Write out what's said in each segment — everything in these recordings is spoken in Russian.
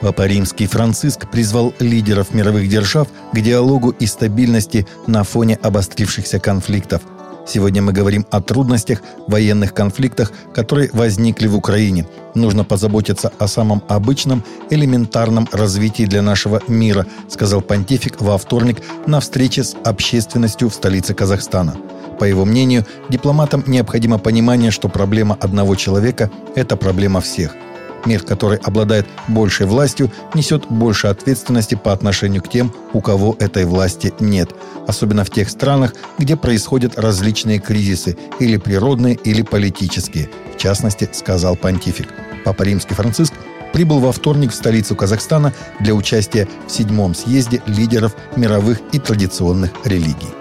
Папа Римский Франциск призвал лидеров мировых держав к диалогу и стабильности на фоне обострившихся конфликтов. Сегодня мы говорим о трудностях, военных конфликтах, которые возникли в Украине. Нужно позаботиться о самом обычном, элементарном развитии для нашего мира, сказал понтифик во вторник на встрече с общественностью в столице Казахстана. По его мнению, дипломатам необходимо понимание, что проблема одного человека – это проблема всех – Мир, который обладает большей властью, несет больше ответственности по отношению к тем, у кого этой власти нет. Особенно в тех странах, где происходят различные кризисы, или природные, или политические. В частности, сказал понтифик. Папа Римский Франциск прибыл во вторник в столицу Казахстана для участия в седьмом съезде лидеров мировых и традиционных религий.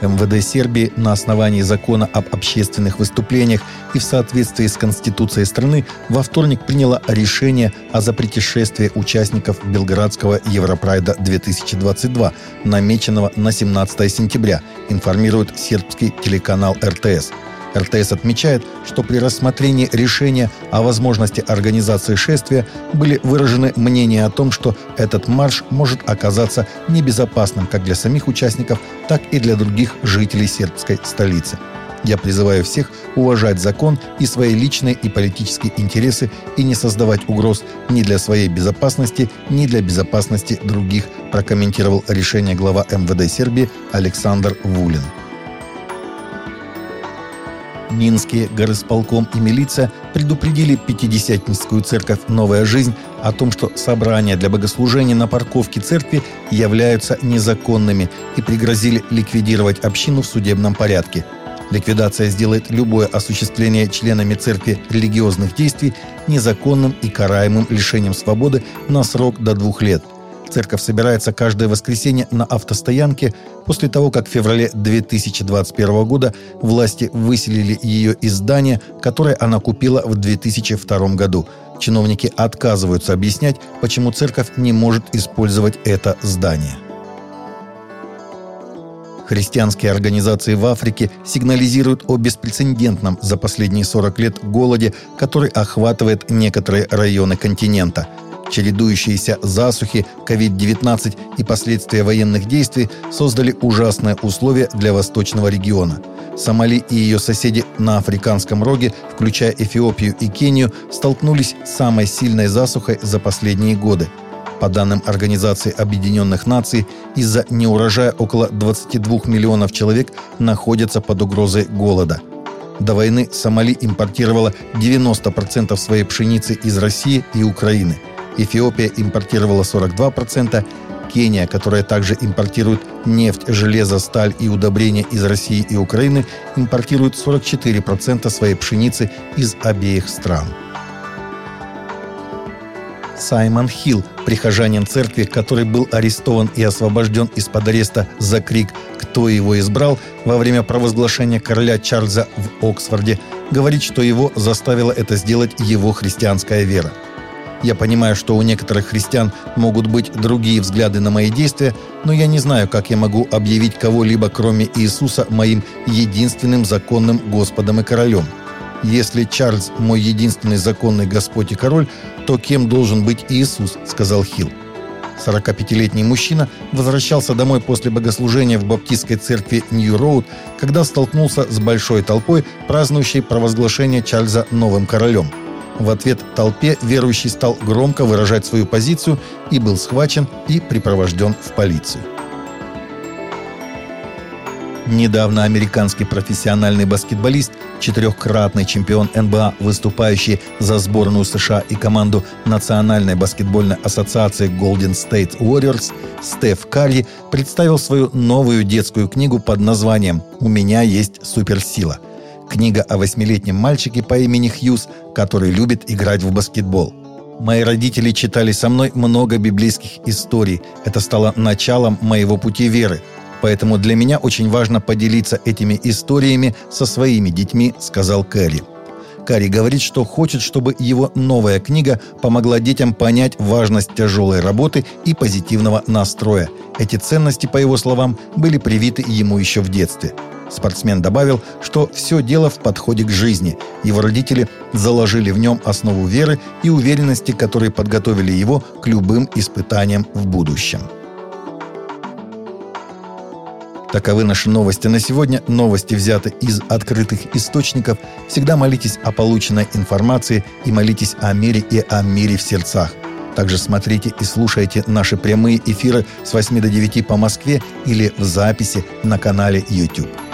МВД Сербии на основании закона об общественных выступлениях и в соответствии с Конституцией страны во вторник приняло решение о запрете шествия участников Белградского Европрайда 2022, намеченного на 17 сентября, информирует сербский телеканал РТС – РТС отмечает, что при рассмотрении решения о возможности организации шествия были выражены мнения о том, что этот марш может оказаться небезопасным как для самих участников, так и для других жителей сербской столицы. Я призываю всех уважать закон и свои личные и политические интересы и не создавать угроз ни для своей безопасности, ни для безопасности других, прокомментировал решение глава МВД Сербии Александр Вулин. Минские горосполком и милиция предупредили Пятидесятническую церковь «Новая жизнь» о том, что собрания для богослужения на парковке церкви являются незаконными и пригрозили ликвидировать общину в судебном порядке. Ликвидация сделает любое осуществление членами церкви религиозных действий незаконным и караемым лишением свободы на срок до двух лет – Церковь собирается каждое воскресенье на автостоянке после того, как в феврале 2021 года власти выселили ее из здания, которое она купила в 2002 году. Чиновники отказываются объяснять, почему церковь не может использовать это здание. Христианские организации в Африке сигнализируют о беспрецедентном за последние 40 лет голоде, который охватывает некоторые районы континента – Чередующиеся засухи, COVID-19 и последствия военных действий создали ужасные условия для восточного региона. Сомали и ее соседи на Африканском роге, включая Эфиопию и Кению, столкнулись с самой сильной засухой за последние годы. По данным Организации Объединенных Наций, из-за неурожая около 22 миллионов человек находятся под угрозой голода – до войны Сомали импортировала 90% своей пшеницы из России и Украины – Эфиопия импортировала 42%, Кения, которая также импортирует нефть, железо, сталь и удобрения из России и Украины, импортирует 44% своей пшеницы из обеих стран. Саймон Хилл, прихожанин церкви, который был арестован и освобожден из-под ареста за крик «Кто его избрал?» во время провозглашения короля Чарльза в Оксфорде, говорит, что его заставила это сделать его христианская вера – я понимаю, что у некоторых христиан могут быть другие взгляды на мои действия, но я не знаю, как я могу объявить кого-либо, кроме Иисуса, моим единственным законным Господом и Королем. Если Чарльз – мой единственный законный Господь и Король, то кем должен быть Иисус, сказал Хилл. 45-летний мужчина возвращался домой после богослужения в баптистской церкви Нью-Роуд, когда столкнулся с большой толпой, празднующей провозглашение Чарльза новым королем – в ответ толпе верующий стал громко выражать свою позицию и был схвачен и припровожден в полицию. Недавно американский профессиональный баскетболист, четырехкратный чемпион НБА, выступающий за сборную США и команду Национальной баскетбольной ассоциации Golden State Warriors, Стеф Карри представил свою новую детскую книгу под названием «У меня есть суперсила». Книга о восьмилетнем мальчике по имени Хьюз, который любит играть в баскетбол. Мои родители читали со мной много библейских историй. Это стало началом моего пути веры. Поэтому для меня очень важно поделиться этими историями со своими детьми, сказал Кэрри. Карри говорит, что хочет, чтобы его новая книга помогла детям понять важность тяжелой работы и позитивного настроя. Эти ценности, по его словам, были привиты ему еще в детстве. Спортсмен добавил, что все дело в подходе к жизни. Его родители заложили в нем основу веры и уверенности, которые подготовили его к любым испытаниям в будущем. Таковы наши новости на сегодня. Новости взяты из открытых источников. Всегда молитесь о полученной информации и молитесь о мире и о мире в сердцах. Также смотрите и слушайте наши прямые эфиры с 8 до 9 по Москве или в записи на канале YouTube.